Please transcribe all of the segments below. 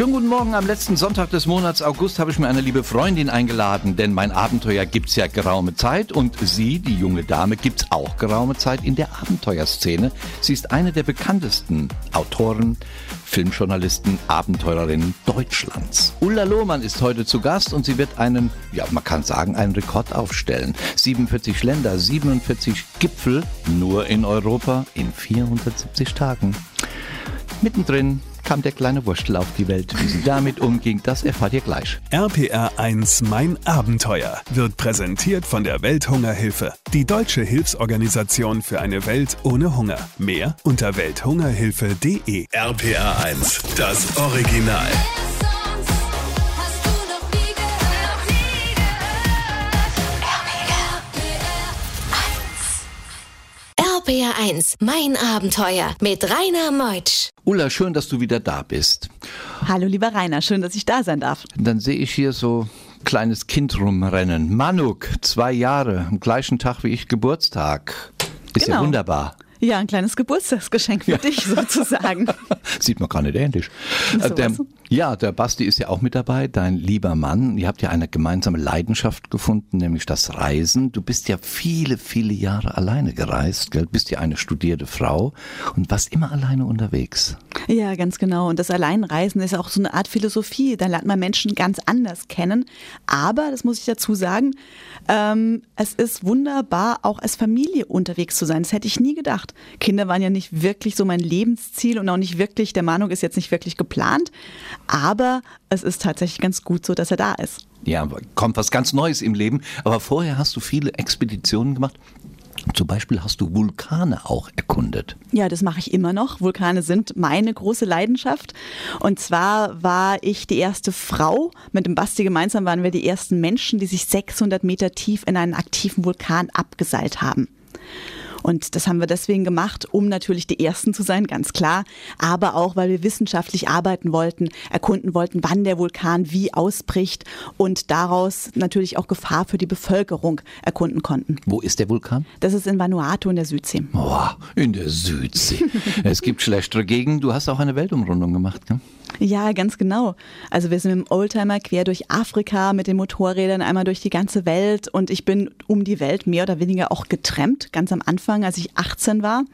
Schönen guten Morgen. Am letzten Sonntag des Monats August habe ich mir eine liebe Freundin eingeladen, denn mein Abenteuer gibt's ja geraume Zeit und sie, die junge Dame, gibt's auch geraume Zeit in der Abenteuerszene. Sie ist eine der bekanntesten Autoren, Filmjournalisten, Abenteurerinnen Deutschlands. Ulla Lohmann ist heute zu Gast und sie wird einen, ja, man kann sagen, einen Rekord aufstellen. 47 Länder, 47 Gipfel, nur in Europa in 470 Tagen. Mittendrin kam der kleine Wurstel auf die Welt. Wie sie damit umging, das erfahrt ihr gleich. RPR 1 Mein Abenteuer wird präsentiert von der Welthungerhilfe, die deutsche Hilfsorganisation für eine Welt ohne Hunger. Mehr unter welthungerhilfe.de. RPR 1, das Original. 1, mein Abenteuer mit Rainer Meutsch. Ulla, schön, dass du wieder da bist. Hallo lieber Rainer, schön, dass ich da sein darf. Dann sehe ich hier so ein kleines Kind rumrennen. Manuk, zwei Jahre, am gleichen Tag wie ich Geburtstag. Ist ja Genau. wunderbar. Ja, ein kleines Geburtstagsgeschenk für dich sozusagen. Sieht man gar nicht ähnlich. So Äh, der, was? ja, der Basti ist ja auch mit dabei, dein lieber Mann. Ihr habt ja eine gemeinsame Leidenschaft gefunden, nämlich das Reisen. Du bist ja viele, viele Jahre alleine gereist, gell? bist ja eine studierte Frau und warst immer alleine unterwegs. Ja, ganz genau. Und das Alleinreisen ist auch so eine Art Philosophie. Da lernt man Menschen ganz anders kennen. Aber, das muss ich dazu sagen, ähm, es ist wunderbar, auch als Familie unterwegs zu sein. Das hätte ich nie gedacht. Kinder waren ja nicht wirklich so mein Lebensziel und auch nicht wirklich, der Meinung ist jetzt nicht wirklich geplant. Aber es ist tatsächlich ganz gut so, dass er da ist. Ja, kommt was ganz Neues im Leben. Aber vorher hast du viele Expeditionen gemacht. Zum Beispiel hast du Vulkane auch erkundet. Ja, das mache ich immer noch. Vulkane sind meine große Leidenschaft. Und zwar war ich die erste Frau. Mit dem Basti gemeinsam waren wir die ersten Menschen, die sich 600 Meter tief in einen aktiven Vulkan abgeseilt haben. Und das haben wir deswegen gemacht, um natürlich die Ersten zu sein, ganz klar, aber auch, weil wir wissenschaftlich arbeiten wollten, erkunden wollten, wann der Vulkan wie ausbricht und daraus natürlich auch Gefahr für die Bevölkerung erkunden konnten. Wo ist der Vulkan? Das ist in Vanuatu in der Südsee. Oh, in der Südsee. es gibt schlechtere Gegenden. Du hast auch eine Weltumrundung gemacht, gell? Ja, ganz genau. Also wir sind dem Oldtimer quer durch Afrika mit den Motorrädern einmal durch die ganze Welt und ich bin um die Welt mehr oder weniger auch getrennt, ganz am Anfang, als ich 18 war.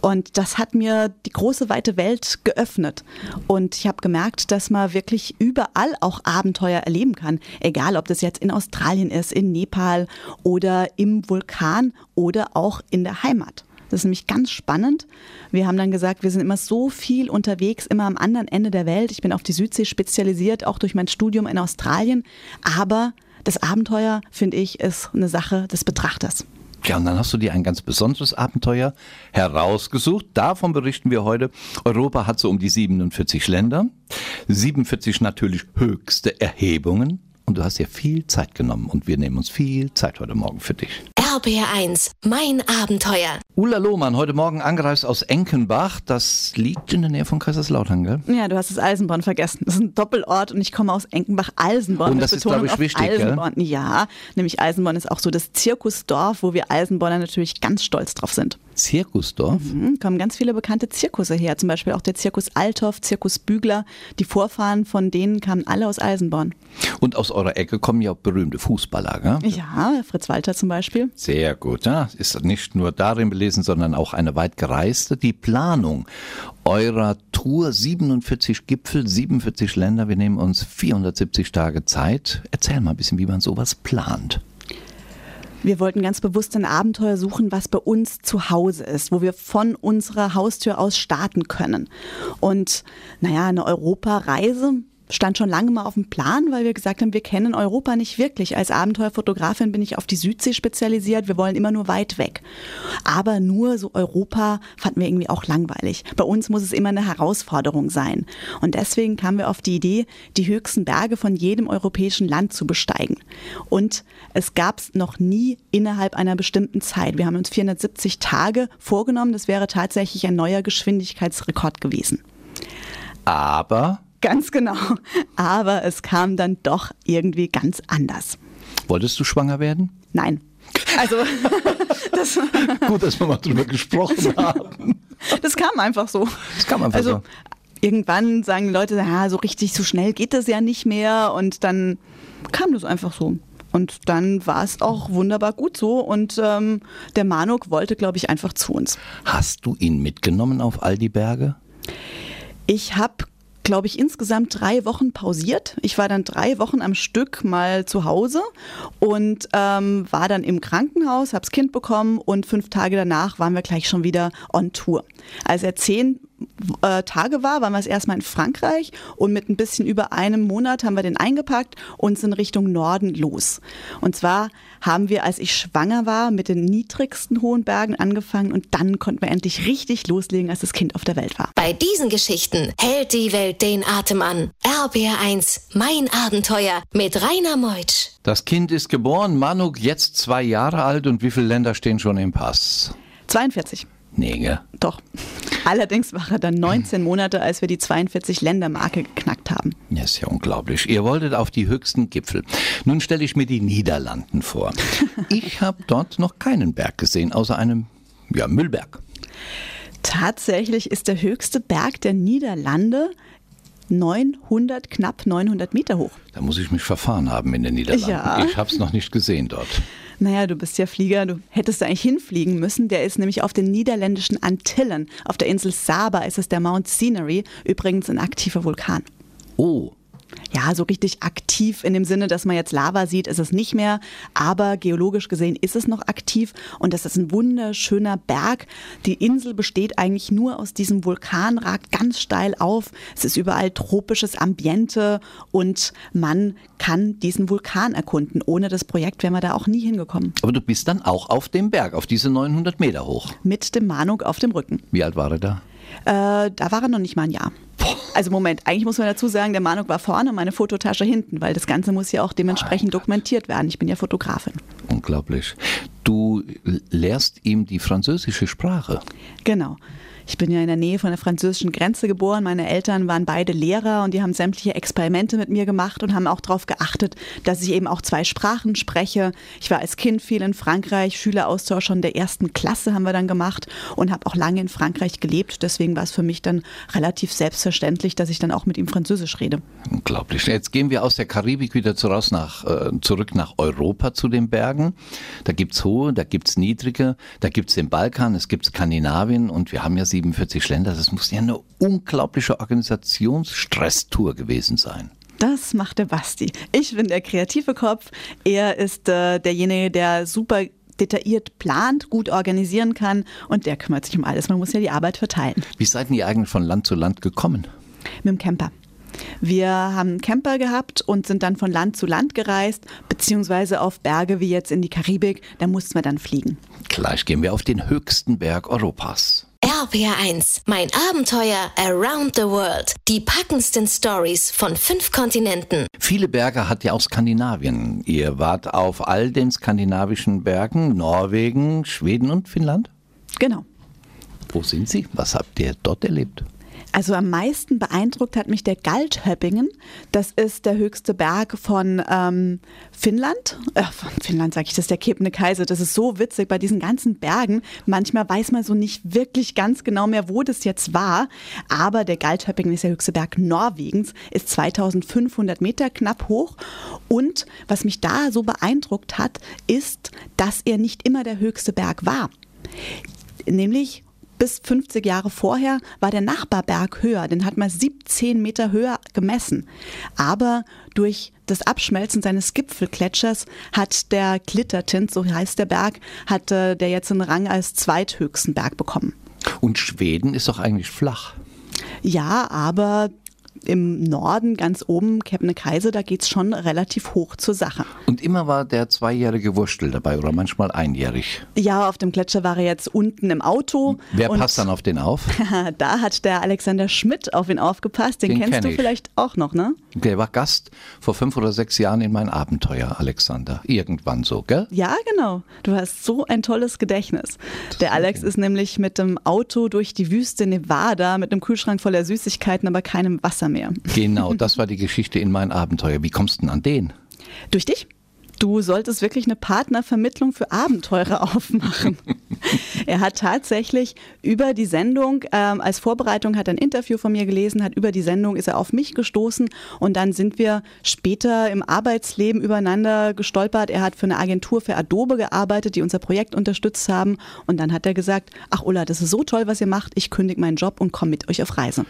Und das hat mir die große weite Welt geöffnet. Und ich habe gemerkt, dass man wirklich überall auch Abenteuer erleben kann. Egal, ob das jetzt in Australien ist, in Nepal oder im Vulkan oder auch in der Heimat. Das ist nämlich ganz spannend. Wir haben dann gesagt, wir sind immer so viel unterwegs, immer am anderen Ende der Welt. Ich bin auf die Südsee spezialisiert, auch durch mein Studium in Australien. Aber das Abenteuer, finde ich, ist eine Sache des Betrachters. Ja, und dann hast du dir ein ganz besonderes Abenteuer herausgesucht. Davon berichten wir heute. Europa hat so um die 47 Länder, 47 natürlich höchste Erhebungen. Und du hast dir viel Zeit genommen und wir nehmen uns viel Zeit heute Morgen für dich. RPR 1, mein Abenteuer. Ulla Lohmann, heute Morgen angereist aus Enkenbach. Das liegt in der Nähe von Kaiserslautern, gell? Ja, du hast das Eisenborn vergessen. Das ist ein Doppelort und ich komme aus Enkenbach-Eisenborn. Und das ist, Betonung glaub ich, wichtig, gell? Eisenborn. Ja, nämlich Eisenborn ist auch so das Zirkusdorf, wo wir Eisenborner natürlich ganz stolz drauf sind. Zirkusdorf. Mhm, kommen ganz viele bekannte Zirkusse her. Zum Beispiel auch der Zirkus Althoff, Zirkus Bügler. Die Vorfahren von denen kamen alle aus Eisenborn. Und aus eurer Ecke kommen ja auch berühmte Fußballer, gell? Ja, Fritz Walter zum Beispiel. Sehr gut. Ja. Ist nicht nur darin belesen, sondern auch eine weit gereiste. Die Planung eurer Tour, 47 Gipfel, 47 Länder. Wir nehmen uns 470 Tage Zeit. Erzähl mal ein bisschen, wie man sowas plant. Wir wollten ganz bewusst ein Abenteuer suchen, was bei uns zu Hause ist, wo wir von unserer Haustür aus starten können. Und naja, eine Europareise stand schon lange mal auf dem Plan, weil wir gesagt haben, wir kennen Europa nicht wirklich. Als Abenteuerfotografin bin ich auf die Südsee spezialisiert. Wir wollen immer nur weit weg. Aber nur so Europa fanden wir irgendwie auch langweilig. Bei uns muss es immer eine Herausforderung sein. Und deswegen kamen wir auf die Idee, die höchsten Berge von jedem europäischen Land zu besteigen. Und es gab es noch nie innerhalb einer bestimmten Zeit. Wir haben uns 470 Tage vorgenommen. Das wäre tatsächlich ein neuer Geschwindigkeitsrekord gewesen. Aber Ganz genau. Aber es kam dann doch irgendwie ganz anders. wolltest du schwanger werden? Nein. Also, das, Gut, dass wir mal drüber gesprochen haben. Das kam einfach so. Das kam einfach also, so. Irgendwann sagen die Leute, ja, so richtig, so schnell geht das ja nicht mehr. Und dann kam das einfach so. Und dann war es auch wunderbar gut so. Und ähm, der Manuk wollte, glaube ich, einfach zu uns. Hast du ihn mitgenommen auf all die Berge? Ich habe, glaube ich, insgesamt drei Wochen pausiert. Ich war dann drei Wochen am Stück mal zu Hause und ähm, war dann im Krankenhaus, habe das Kind bekommen und fünf Tage danach waren wir gleich schon wieder on Tour. Als er zehn äh, Tage war, waren wir es erstmal in Frankreich und mit ein bisschen über einem Monat haben wir den eingepackt und sind Richtung Norden los. Und zwar haben wir, als ich schwanger war, mit den niedrigsten hohen Bergen angefangen und dann konnten wir endlich richtig loslegen, als das Kind auf der Welt war. Bei diesen Geschichten hält die Welt den Atem an. RBR1, mein Abenteuer mit Rainer Meutsch. Das Kind ist geboren, Manuk jetzt zwei Jahre alt und wie viele Länder stehen schon im Pass? 42. Nee, gell? Doch. Allerdings war er dann 19 Monate, als wir die 42 Ländermarke geknackt haben. Ja, ist ja unglaublich. Ihr wolltet auf die höchsten Gipfel. Nun stelle ich mir die Niederlanden vor. Ich habe dort noch keinen Berg gesehen, außer einem ja, Müllberg. Tatsächlich ist der höchste Berg der Niederlande 900, knapp 900 Meter hoch. Da muss ich mich verfahren haben in den Niederlanden. Ja. Ich habe es noch nicht gesehen dort. Naja, du bist ja Flieger, du hättest da eigentlich hinfliegen müssen. Der ist nämlich auf den niederländischen Antillen. Auf der Insel Saba ist es der Mount Scenery, übrigens ein aktiver Vulkan. Oh, Ja, so richtig aktiv in dem Sinne, dass man jetzt Lava sieht, ist es nicht mehr. Aber geologisch gesehen ist es noch aktiv und das ist ein wunderschöner Berg. Die Insel besteht eigentlich nur aus diesem Vulkan, ragt ganz steil auf. Es ist überall tropisches Ambiente und man kann diesen Vulkan erkunden. Ohne das Projekt wären wir da auch nie hingekommen. aber du bist dann auch auf dem Berg, auf diese 900 Meter hoch. Mit dem Manuk auf dem Rücken. Wie alt war er da? Äh, da war er noch nicht mal ein Jahr. Also Moment, eigentlich muss man dazu sagen, der Manuk war vorne, meine Fototasche hinten, weil das Ganze muss ja auch dementsprechend dokumentiert werden. Ich bin ja Fotografin. Unglaublich. Du lehrst ihm die französische Sprache. Genau. Ich bin ja in der Nähe von der französischen Grenze geboren. Meine Eltern waren beide Lehrer und die haben sämtliche Experimente mit mir gemacht und haben auch darauf geachtet, dass ich eben auch zwei Sprachen spreche. Ich war als Kind viel in Frankreich, Schüleraustausch schon der ersten Klasse haben wir dann gemacht und habe auch lange in Frankreich gelebt. Deswegen war es für mich dann relativ selbstverständlich, dass ich dann auch mit ihm Französisch rede. Unglaublich. Jetzt gehen wir aus der Karibik wieder zurück nach, äh, zurück nach Europa zu den Bergen. Da gibt's hohe, da gibt's niedrige, da gibt's den Balkan, es gibt Skandinavien und wir haben ja 47 Länder. Das muss ja eine unglaubliche Organisationsstresstour gewesen sein. Das macht der Basti. Ich bin der kreative Kopf. Er ist äh, derjenige, der super detailliert plant, gut organisieren kann und der kümmert sich um alles. Man muss ja die Arbeit verteilen. Wie seid ihr eigentlich von Land zu Land gekommen? Mit dem Camper. Wir haben einen Camper gehabt und sind dann von Land zu Land gereist, beziehungsweise auf Berge wie jetzt in die Karibik. Da mussten wir dann fliegen. Gleich gehen wir auf den höchsten Berg Europas. RPR1, mein Abenteuer around the world. Die packendsten Stories von fünf Kontinenten. Viele Berge hat ja auch Skandinavien. Ihr wart auf all den skandinavischen Bergen, Norwegen, Schweden und Finnland? Genau. Wo sind Sie? Was habt ihr dort erlebt? Also am meisten beeindruckt hat mich der Galthöppingen. Das ist der höchste Berg von ähm, Finnland. Äh, von Finnland sage ich, das ist der Kebnekaise. Das ist so witzig bei diesen ganzen Bergen. Manchmal weiß man so nicht wirklich ganz genau mehr, wo das jetzt war. Aber der Galthöppingen ist der höchste Berg Norwegens, ist 2500 Meter knapp hoch. Und was mich da so beeindruckt hat, ist, dass er nicht immer der höchste Berg war. Nämlich bis 50 Jahre vorher war der Nachbarberg höher, den hat man 17 Meter höher gemessen. Aber durch das Abschmelzen seines Gipfelgletschers hat der Glittertint, so heißt der Berg, hat äh, der jetzt einen Rang als zweithöchsten Berg bekommen. Und Schweden ist doch eigentlich flach. Ja, aber im Norden, ganz oben, Kebnekaise, da geht's schon relativ hoch zur Sache. Und immer war der zweijährige Wurstel dabei oder manchmal einjährig. Ja, auf dem Gletscher war er jetzt unten im Auto. Wer passt dann auf den auf? da hat der Alexander Schmidt auf ihn aufgepasst. Den, Den kennst kenn du ich. vielleicht auch noch, ne? Der war Gast vor fünf oder sechs Jahren in mein Abenteuer, Alexander. Irgendwann so, gell? Ja, genau. Du hast so ein tolles Gedächtnis. Der Alex ist nämlich mit dem Auto durch die Wüste Nevada mit einem Kühlschrank voller Süßigkeiten, aber keinem Wasser mehr. Genau, das war die Geschichte in mein Abenteuer. Wie kommst du denn an den? Durch dich? Du solltest wirklich eine Partnervermittlung für Abenteurer aufmachen. Er hat tatsächlich über die Sendung, ähm, als Vorbereitung hat er ein Interview von mir gelesen, hat über die Sendung ist er auf mich gestoßen und dann sind wir später im Arbeitsleben übereinander gestolpert. Er hat für eine Agentur für Adobe gearbeitet, die unser Projekt unterstützt haben und dann hat er gesagt, ach Ulla, das ist so toll, was ihr macht, ich kündige meinen Job und komme mit euch auf Reise.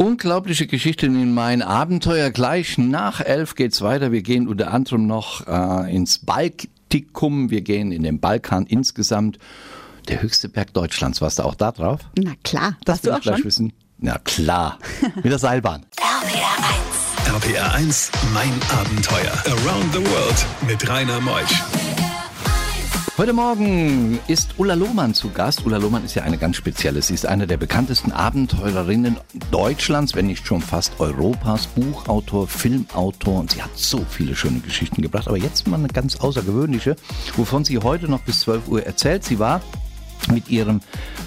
Unglaubliche Geschichten in mein Abenteuer. Gleich nach elf geht's weiter. Wir gehen unter anderem noch äh, ins Baltikum. Wir gehen in den Balkan insgesamt. Der höchste Berg Deutschlands. Warst du auch da drauf? Na klar, das du auch gleich schon? wissen. Na klar. Mit der Seilbahn. RPR 1. RPR 1, mein Abenteuer. Around the World mit Rainer Meusch. Heute Morgen ist Ulla Lohmann zu Gast. Ulla Lohmann ist ja eine ganz spezielle. Sie ist eine der bekanntesten Abenteurerinnen Deutschlands, wenn nicht schon fast Europas. Buchautor, Filmautor und sie hat so viele schöne Geschichten gebracht. Aber jetzt mal eine ganz außergewöhnliche, wovon sie heute noch bis 12 Uhr erzählt. Sie war mit ihrem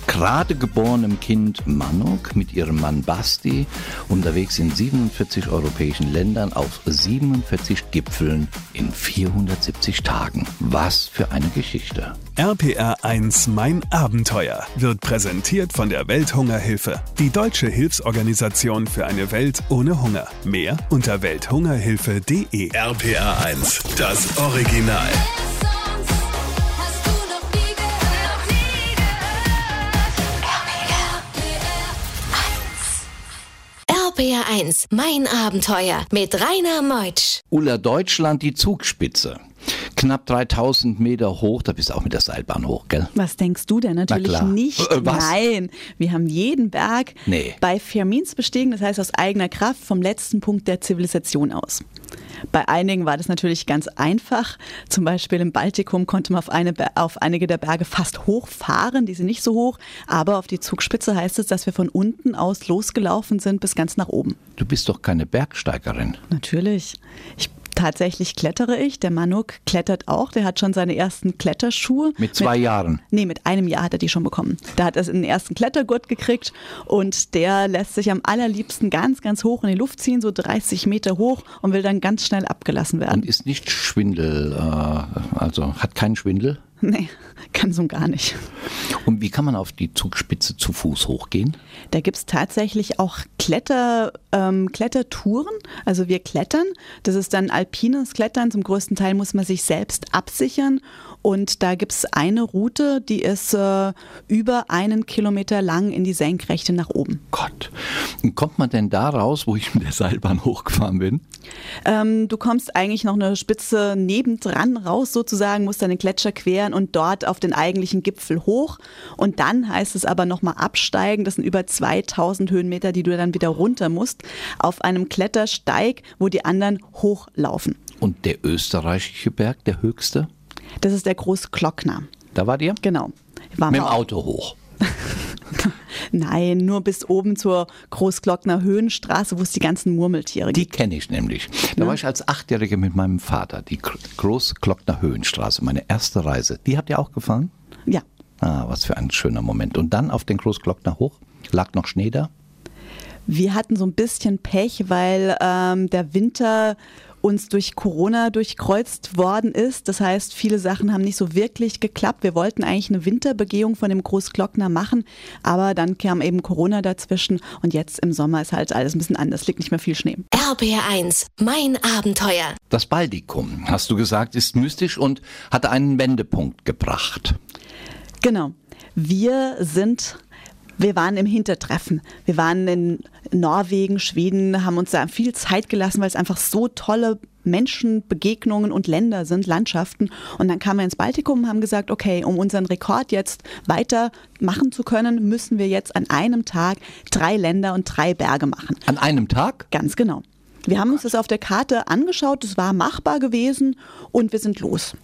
gerade geborenen Kind Manuk, mit ihrem Mann Basti unterwegs in 47 europäischen Ländern auf 47 Gipfeln in 470 Tagen. Was für eine Geschichte. RPR 1, mein Abenteuer wird präsentiert von der Welthungerhilfe, die deutsche Hilfsorganisation für eine Welt ohne Hunger. Mehr unter welthungerhilfe.de. RPR 1, das Original. 1, mein Abenteuer mit Rainer Meutsch. Ulla Deutschland, die Zugspitze. Knapp 3000 Meter hoch, da bist du auch mit der Seilbahn hoch, gell? Was denkst du denn? Natürlich klar. nicht. Äh, was? Nein, wir haben jeden Berg Nee. bei Fermins bestiegen, das heißt aus eigener Kraft vom letzten Punkt der Zivilisation aus. Bei einigen war das natürlich ganz einfach. Zum Beispiel im Baltikum konnte man auf, eine, auf einige der Berge fast hochfahren, die sind nicht so hoch. Aber auf die Zugspitze heißt es, dass wir von unten aus losgelaufen sind bis ganz nach oben. Du bist doch keine Bergsteigerin. Natürlich. Ich, tatsächlich klettere ich. Der Manuk klettert auch. Der hat schon seine ersten Kletterschuhe. Mit zwei Jahren. Nee, mit einem Jahr hat er die schon bekommen. Da hat er den ersten Klettergurt gekriegt und der lässt sich am allerliebsten ganz, ganz hoch in die Luft ziehen, so 30 Meter hoch und will dann ganz schnell abgelassen werden. Und ist nicht Schwindel, äh, also hat keinen Schwindel. Nee, ganz und gar nicht. Und wie kann man auf die Zugspitze zu Fuß hochgehen? Da gibt es tatsächlich auch Kletter, ähm, Klettertouren. Also wir klettern. Das ist dann alpines Klettern. Zum größten Teil muss man sich selbst absichern. Und da gibt es eine Route, die ist äh, über einen Kilometer lang in die Senkrechte nach oben. Gott. Und kommt man denn da raus, wo ich mit der Seilbahn hochgefahren bin? Ähm, du kommst eigentlich noch eine Spitze nebendran raus sozusagen, musst deine Gletscher queren und dort auf den eigentlichen Gipfel hoch. Und dann heißt es aber nochmal absteigen. Das sind über 2000 Höhenmeter, die du dann wieder runter musst, auf einem Klettersteig, wo die anderen hochlaufen. Und der österreichische Berg, der höchste? Das ist der Großglockner. Da war dir? Genau. Waren Mit dem Auto hoch. Nein, nur bis oben zur Großglockner Höhenstraße, wo es die ganzen Murmeltiere Die gibt. kenne ich nämlich. Da war ich als Achtjährige mit meinem Vater, die Gr- Großglockner Höhenstraße, meine erste Reise. Die habt ihr auch gefahren? Ja. Ah, was für ein schöner Moment. Und dann auf den Großglockner hoch, lag noch Schnee da? Wir hatten so ein bisschen Pech, weil ähm, der Winter uns durch Corona durchkreuzt worden ist. Das heißt, viele Sachen haben nicht so wirklich geklappt. Wir wollten eigentlich eine Winterbegehung von dem Großglockner machen, aber dann kam eben Corona dazwischen und jetzt im Sommer ist halt alles ein bisschen anders, liegt nicht mehr viel Schnee. RPR 1, mein Abenteuer. Das Baltikum, hast du gesagt, ist mystisch und hatte einen Wendepunkt gebracht. Genau. Wir sind, wir waren im Hintertreffen. Wir waren in Norwegen, Schweden, haben uns da viel Zeit gelassen, weil es einfach so tolle Menschenbegegnungen und Länder sind, Landschaften. Und dann kamen wir ins Baltikum und haben gesagt, okay, um unseren Rekord jetzt weiter machen zu können, müssen wir jetzt an einem Tag drei Länder und drei Berge machen. An einem Tag? Ganz genau. Wir haben uns das auf der Karte angeschaut, es war machbar gewesen und wir sind los.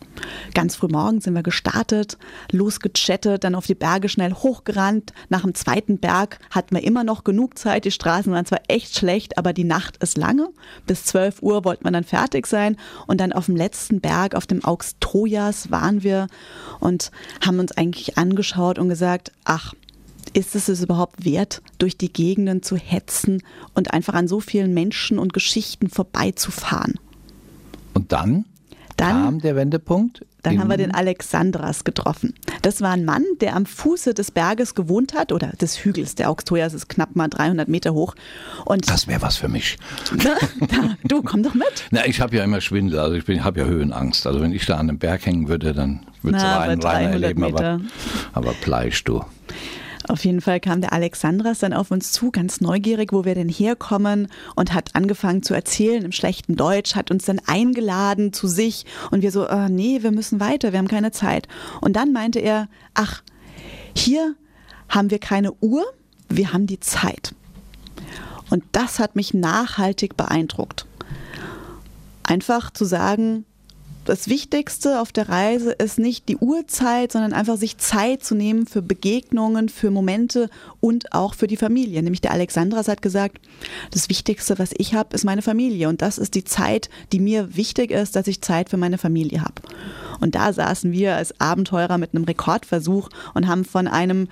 Ganz früh morgens sind wir gestartet, losgechattet, dann auf die Berge schnell hochgerannt. Nach dem zweiten Berg hatten wir immer noch genug Zeit. Die Straßen waren zwar echt schlecht, aber die Nacht ist lange. Bis 12 Uhr wollten wir dann fertig sein und dann auf dem letzten Berg, auf dem Augs Trojas, waren wir und haben uns eigentlich angeschaut und gesagt, ach, ist es es überhaupt wert, durch die Gegenden zu hetzen und einfach an so vielen Menschen und Geschichten vorbeizufahren? Und dann? Dann- kam der Wendepunkt. Dann haben wir den Alexandras getroffen. Das war ein Mann, der am Fuße des Berges gewohnt hat, oder des Hügels. Der Auxtoyas ist knapp mal 300 Meter hoch. Und Das wäre was für mich. da, du, komm doch mit. Na, ich habe ja immer Schwindel, also ich habe ja Höhenangst. Also wenn ich da an einem Berg hängen würde, dann würde es Na, aber Rainer 300 erleben. Aber, Meter. aber Pleisch, du. Auf jeden Fall kam der Alexandras dann auf uns zu, ganz neugierig, wo wir denn herkommen und hat angefangen zu erzählen im schlechten Deutsch, hat uns dann eingeladen zu sich und wir so, äh, nee, wir müssen weiter, wir haben keine Zeit. Und dann meinte er, ach, hier haben wir keine Uhr, wir haben die Zeit. Und das hat mich nachhaltig beeindruckt. Einfach zu sagen, das Wichtigste auf der Reise ist nicht die Uhrzeit, sondern einfach sich Zeit zu nehmen für Begegnungen, für Momente und auch für die Familie. Nämlich der Alexandras hat gesagt, das Wichtigste, was ich habe, ist meine Familie. Und das ist die Zeit, die mir wichtig ist, dass ich Zeit für meine Familie habe. Und da saßen wir als Abenteurer mit einem Rekordversuch und haben von einem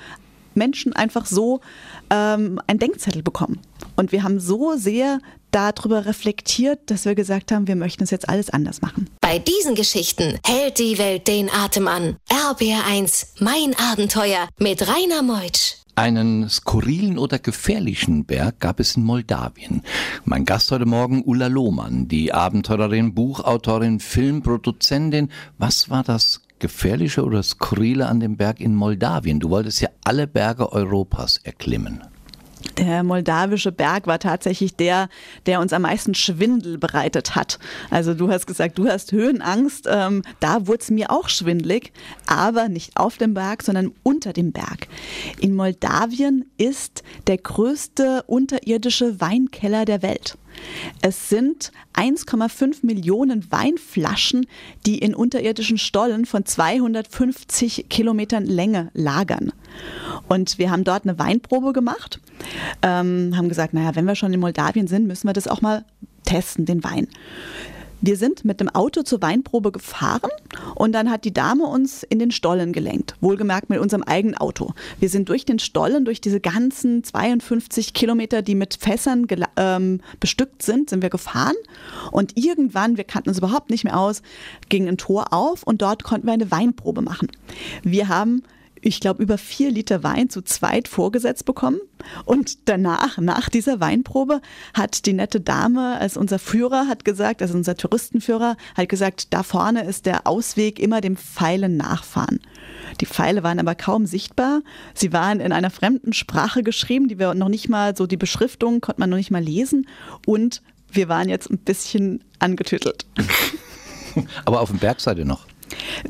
Menschen einfach so ähm, einen Denkzettel bekommen. Und wir haben so sehr darüber reflektiert, dass wir gesagt haben, wir möchten es jetzt alles anders machen. Bei diesen Geschichten hält die Welt den Atem an. RBR1, mein Abenteuer mit Rainer Meutsch. Einen skurrilen oder gefährlichen Berg gab es in Moldawien. Mein Gast heute Morgen Ulla Lohmann, die Abenteurerin, Buchautorin, Filmproduzentin. Was war das Gefährliche oder Skurrile an dem Berg in Moldawien? Du wolltest ja alle Berge Europas erklimmen. Der moldawische Berg war tatsächlich der, der uns am meisten Schwindel bereitet hat. Also du hast gesagt, du hast Höhenangst. Ähm, da wurde es mir auch schwindlig, aber nicht auf dem Berg, sondern unter dem Berg. In Moldawien ist der größte unterirdische Weinkeller der Welt. Es sind 1,5 Millionen Weinflaschen, die in unterirdischen Stollen von 250 Kilometern Länge lagern. Und wir haben dort eine Weinprobe gemacht, ähm, haben gesagt, naja, wenn wir schon in Moldawien sind, müssen wir das auch mal testen, den Wein. Wir sind mit dem Auto zur Weinprobe gefahren und dann hat die Dame uns in den Stollen gelenkt. Wohlgemerkt mit unserem eigenen Auto. Wir sind durch den Stollen, durch diese ganzen 52 Kilometer, die mit Fässern ähm, bestückt sind, sind wir gefahren. Und irgendwann, wir kannten uns überhaupt nicht mehr aus, ging ein Tor auf und dort konnten wir eine Weinprobe machen. Wir haben ich glaube, über vier Liter Wein zu zweit vorgesetzt bekommen. Und danach, nach dieser Weinprobe, hat die nette Dame, als unser Führer hat gesagt, also unser Touristenführer, hat gesagt, da vorne ist der Ausweg immer dem Pfeilen nachfahren. Die Pfeile waren aber kaum sichtbar. Sie waren in einer fremden Sprache geschrieben, die wir noch nicht mal, so die Beschriftung konnte man noch nicht mal lesen. Und wir waren jetzt ein bisschen angetüttelt. Aber auf dem Berg seid ihr noch.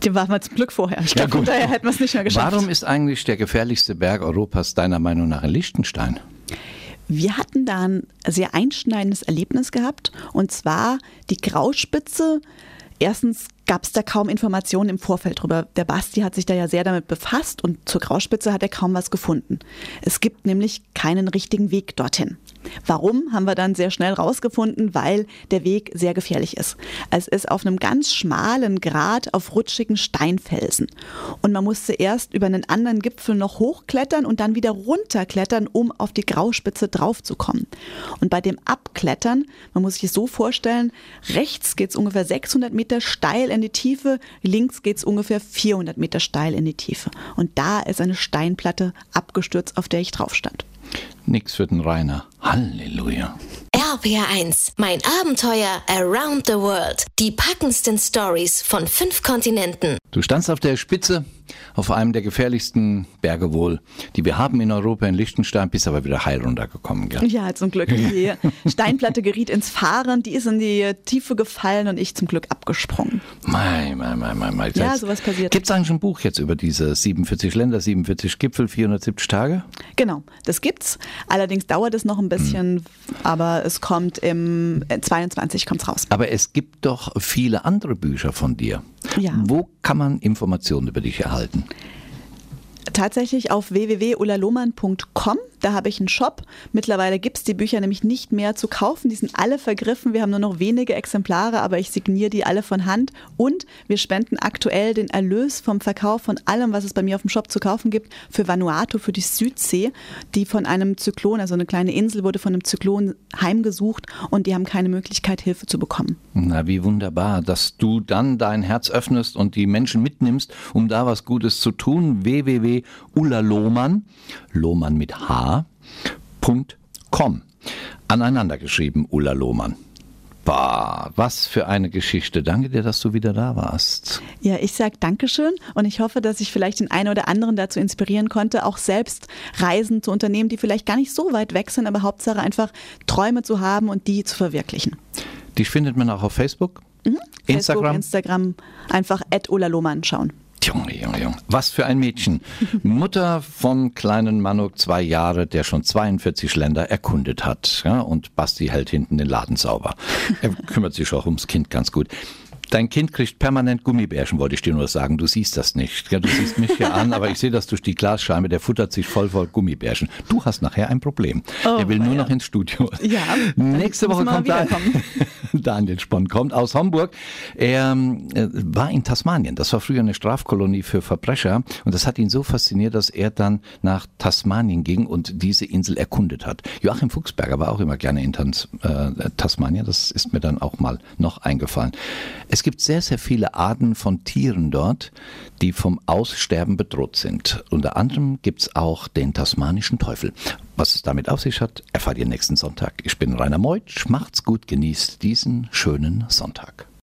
Die waren wir zum Glück vorher. Ich Ja, glaube, daher hätten wir es nicht mehr geschafft. Warum ist eigentlich der gefährlichste Berg Europas deiner Meinung nach in Liechtenstein? Wir hatten da ein sehr einschneidendes Erlebnis gehabt und zwar die Grauspitze. Erstens gab es da kaum Informationen im Vorfeld drüber. Der Basti hat sich da ja sehr damit befasst und zur Grauspitze hat er kaum was gefunden. Es gibt nämlich keinen richtigen Weg dorthin. Warum, haben wir dann sehr schnell rausgefunden, weil der Weg sehr gefährlich ist. Es ist auf einem ganz schmalen Grat auf rutschigen Steinfelsen. Und man musste erst über einen anderen Gipfel noch hochklettern und dann wieder runterklettern, um auf die Grauspitze draufzukommen. Und bei dem Abklettern, man muss sich so vorstellen, rechts geht es ungefähr 600 Meter steil in die Tiefe, links geht es ungefähr 400 Meter steil in die Tiefe. Und da ist eine Steinplatte abgestürzt, auf der ich drauf stand. Nix für den Rainer. Halleluja. RPR1, mein Abenteuer around the world. Die packendsten Stories von fünf Kontinenten. Du standst auf der Spitze, auf einem der gefährlichsten Berge wohl, die wir haben in Europa, in Liechtenstein, bist aber wieder heil runtergekommen, gell? Ja, zum Glück. Die Steinplatte geriet ins Fahren, die ist in die Tiefe gefallen und ich zum Glück abgesprungen. Mei, mei, mei, mei, mei. Ja, sowas passiert. Gibt es eigentlich ein Buch jetzt über diese 47 Länder, 47 Gipfel, 470 Tage? Genau, das gibt's. Allerdings dauert es noch ein bisschen, aber es kommt im äh, 22 kommt's raus. Aber es gibt doch viele andere Bücher von dir. Ja. Wo kann man Informationen über dich erhalten? Tatsächlich auf www.ulalohmann.com Da habe ich einen Shop. Mittlerweile gibt es die Bücher nämlich nicht mehr zu kaufen. Die sind alle vergriffen. Wir haben nur noch wenige Exemplare, aber ich signiere die alle von Hand. Und wir spenden aktuell den Erlös vom Verkauf von allem, was es bei mir auf dem Shop zu kaufen gibt, für Vanuatu, für die Südsee, die von einem Zyklon, also eine kleine Insel, wurde von einem Zyklon heimgesucht und die haben keine Möglichkeit, Hilfe zu bekommen. Na, wie wunderbar, dass du dann dein Herz öffnest und die Menschen mitnimmst, um da was Gutes zu tun. www.ulaloman, Lohmann mit H, .com. Aneinander geschrieben, Ulla Lohmann. Bah, was für eine Geschichte. Danke dir, dass du wieder da warst. Ja, ich sage Dankeschön und ich hoffe, dass ich vielleicht den einen oder anderen dazu inspirieren konnte, auch selbst Reisen zu unternehmen, die vielleicht gar nicht so weit weg sind, aber Hauptsache einfach Träume zu haben und die zu verwirklichen. Dich findet man auch auf Facebook, Instagram. Facebook, Instagram, einfach at Ulla Lohmann schauen. Junge, Junge, Junge. Was für ein Mädchen. Mutter vom kleinen Manuk, zwei Jahre, der schon 42 Länder erkundet hat. Ja, und Basti hält hinten den Laden sauber. Er kümmert sich auch ums Kind ganz gut. Dein Kind kriegt permanent Gummibärchen, wollte ich dir nur sagen. Du siehst das nicht. Ja, du siehst mich hier an, aber ich sehe das durch die Glasscheibe. Der futtert sich voll voll Gummibärchen. Du hast nachher ein Problem. Oh, er will nur weia. noch ins Studio. Ja, Nächste Woche kommt da. Daniel Spon kommt aus Homburg. Er äh, war in Tasmanien. Das war früher eine Strafkolonie für Verbrecher. Und das hat ihn so fasziniert, dass er dann nach Tasmanien ging und diese Insel erkundet hat. Joachim Fuchsberger war auch immer gerne in Tas äh, Tasmanien. Das ist mir dann auch mal noch eingefallen. Es gibt sehr, sehr viele Arten von Tieren dort, die vom Aussterben bedroht sind. Unter anderem gibt's auch den tasmanischen Teufel. Was es damit auf sich hat, erfahrt ihr nächsten Sonntag. Ich bin Rainer Meutsch. Macht's gut, genießt diesen schönen Sonntag.